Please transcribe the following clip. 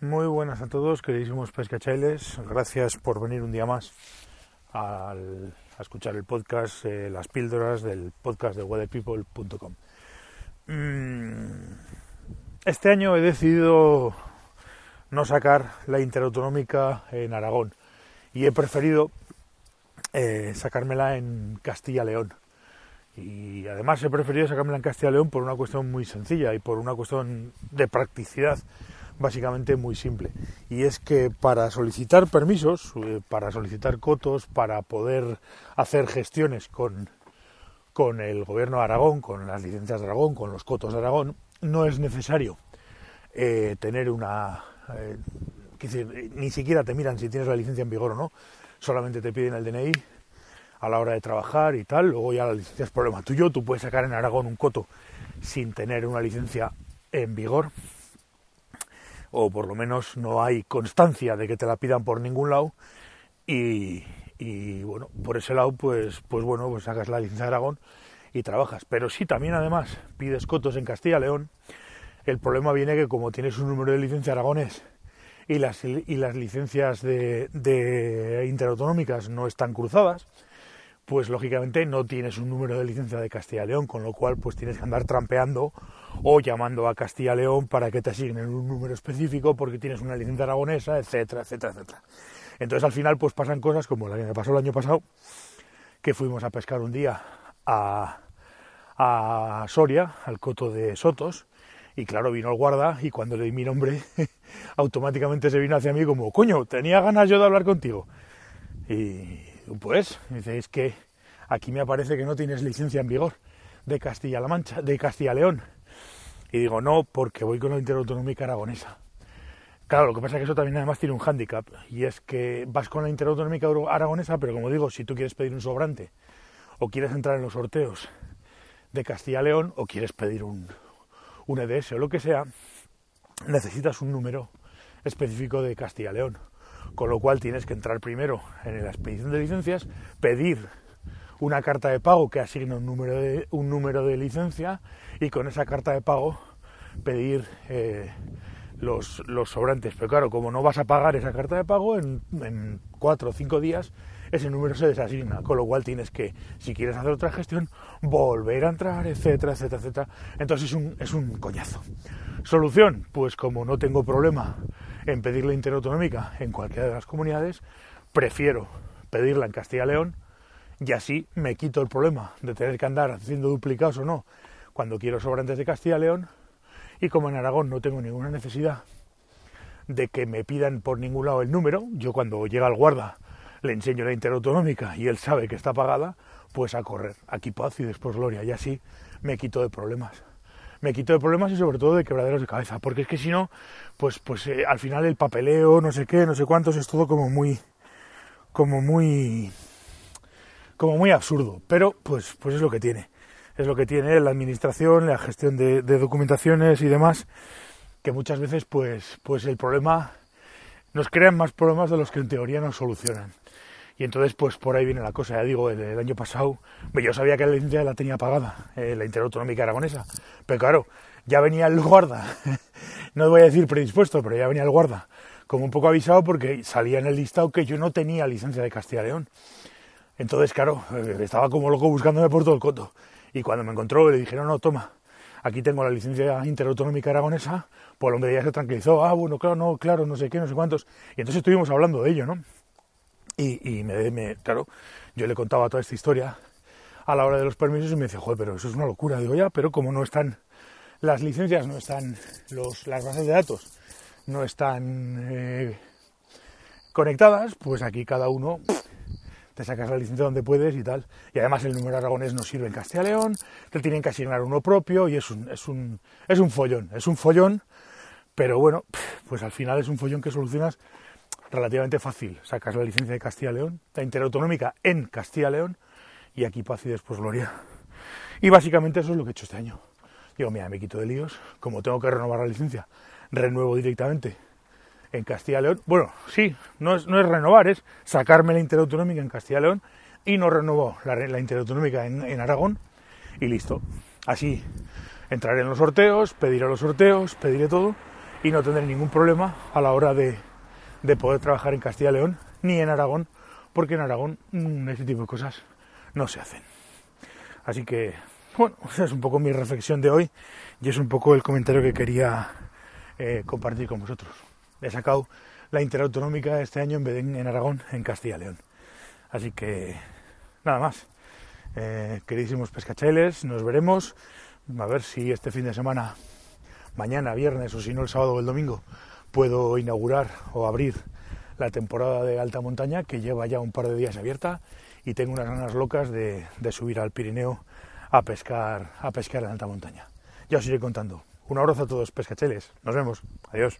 Muy buenas a todos, queridísimos pescachailes. Gracias por venir un día más al, a escuchar el podcast, eh, las píldoras del podcast de weatherpeople.com. Mm, este año he decidido no sacar la interautonómica en Aragón y he preferido eh, sacármela en Castilla-León. Y además he preferido sacármela en Castilla-León por una cuestión muy sencilla y por una cuestión de practicidad básicamente muy simple. Y es que para solicitar permisos, eh, para solicitar cotos, para poder hacer gestiones con, con el gobierno de Aragón, con las licencias de Aragón, con los cotos de Aragón, no es necesario eh, tener una... Eh, ni siquiera te miran si tienes la licencia en vigor o no, solamente te piden el DNI a la hora de trabajar y tal, luego ya la licencia es problema tuyo, tú puedes sacar en Aragón un coto sin tener una licencia en vigor, o por lo menos no hay constancia de que te la pidan por ningún lado, y, y bueno, por ese lado, pues, pues bueno, pues sacas la licencia de Aragón y trabajas. Pero si también además pides cotos en Castilla-León, el problema viene que como tienes un número de licencia aragonés y las, y las licencias de, de interautonómicas no están cruzadas, pues lógicamente no tienes un número de licencia de Castilla-León, con lo cual pues tienes que andar trampeando o llamando a Castilla-León para que te asignen un número específico porque tienes una licencia aragonesa, etcétera, etcétera, etcétera. Entonces al final pues pasan cosas como la que me pasó el año pasado, que fuimos a pescar un día a, a Soria, al coto de Sotos, y claro, vino el guarda y cuando le di mi nombre, automáticamente se vino hacia mí como, coño, tenía ganas yo de hablar contigo. Y pues, dice, es que aquí me aparece que no tienes licencia en vigor de Castilla-La Mancha, de Castilla-León. Y digo, no, porque voy con la interautonómica aragonesa. Claro, lo que pasa es que eso también además tiene un hándicap, y es que vas con la interautonómica aragonesa, pero como digo, si tú quieres pedir un sobrante, o quieres entrar en los sorteos de Castilla-León, o quieres pedir un, un EDS o lo que sea, necesitas un número específico de Castilla-León con lo cual tienes que entrar primero en la expedición de licencias, pedir una carta de pago que asigne un número de, un número de licencia y con esa carta de pago pedir eh, los, sobrantes. Pero claro, como no vas a pagar esa carta de pago, en, en, cuatro o cinco días ese número se desasigna, con lo cual tienes que, si quieres hacer otra gestión, volver a entrar, etcétera, etcétera, etcétera. Entonces es un, es un coñazo. Solución, pues como no tengo problema en pedir la interautonómica en cualquiera de las comunidades, prefiero pedirla en Castilla-León y así me quito el problema de tener que andar haciendo duplicados o no cuando quiero sobrantes de Castilla-León y como en Aragón no tengo ninguna necesidad de que me pidan por ningún lado el número, yo cuando llega el guarda le enseño la interautonómica y él sabe que está pagada, pues a correr, aquí paz y después gloria. Y así me quito de problemas. Me quito de problemas y sobre todo de quebraderos de cabeza, porque es que si no, pues, pues eh, al final el papeleo, no sé qué, no sé cuántos, es todo como muy, como muy, como muy absurdo, pero pues, pues es lo que tiene, es lo que tiene la administración, la gestión de, documentaciones y demás, que muchas veces pues, pues el problema nos crean más problemas de los que en teoría nos solucionan. Y entonces, pues por ahí viene la cosa. Ya digo, el, año pasado, yo sabía que la licencia la tenía pagada, eh, la interautonómica aragonesa. Pero claro, ya venía el guarda, no voy a decir predispuesto, pero ya venía el guarda, como un poco avisado porque salía en el listado que yo no tenía licencia de Castilla León. Entonces, claro, eh, estaba como loco buscándome por todo el coto. Y cuando me encontró, le dijeron, no, toma, aquí tengo la licencia interautonómica aragonesa, pues el hombre ya se tranquilizó, ah, bueno, claro, no, claro, no sé qué, no sé cuántos. Y entonces estuvimos hablando de ello, ¿no? Y, me, claro, yo le contaba toda esta historia a la hora de los permisos y me dice, joder, pero eso es una locura. Digo, ya, pero como no están las licencias, no están los, las bases de datos, no están eh, conectadas, pues aquí cada uno te sacas la licencia donde puedes y tal. Y además el número aragonés no sirve en Castilla León, te tienen que asignar uno propio y es un, es un, es un follón, es un follón, pero bueno, pues al final es un follón que solucionas relativamente fácil. Sacas la licencia de Castilla León, la interautonómica en Castilla León y aquí paz y después gloria. Y básicamente eso es lo que he hecho este año. Digo, mira, me quito de líos, como tengo que renovar la licencia, renuevo directamente en Castilla León. Bueno, sí, no es, no es renovar, es sacarme la interautonómica en Castilla León y no renuevo la, interautonómica en, Aragón y listo. Así entraré en los sorteos, pediré los sorteos, pediré todo y no tendré ningún problema a la hora de, de poder trabajar en Castilla y León ni en Aragón, porque en Aragón mm, ese tipo de cosas no se hacen. Así que, bueno, esa es un poco mi reflexión de hoy y es un poco el comentario que quería eh, compartir con vosotros. He sacado la interautonómica este año en Aragón, en Castilla y León. Así que, nada más. Eh, queridísimos pescachailes, nos veremos. A ver si este fin de semana, mañana, viernes o si no el sábado o el domingo, puedo inaugurar o abrir la temporada de alta montaña que lleva ya un par de días abierta y tengo unas ganas locas de, de subir al Pirineo a pescar, a pescar en alta montaña. Ya os iré contando. Un abrazo a todos, pescacheles. Nos vemos. Adiós.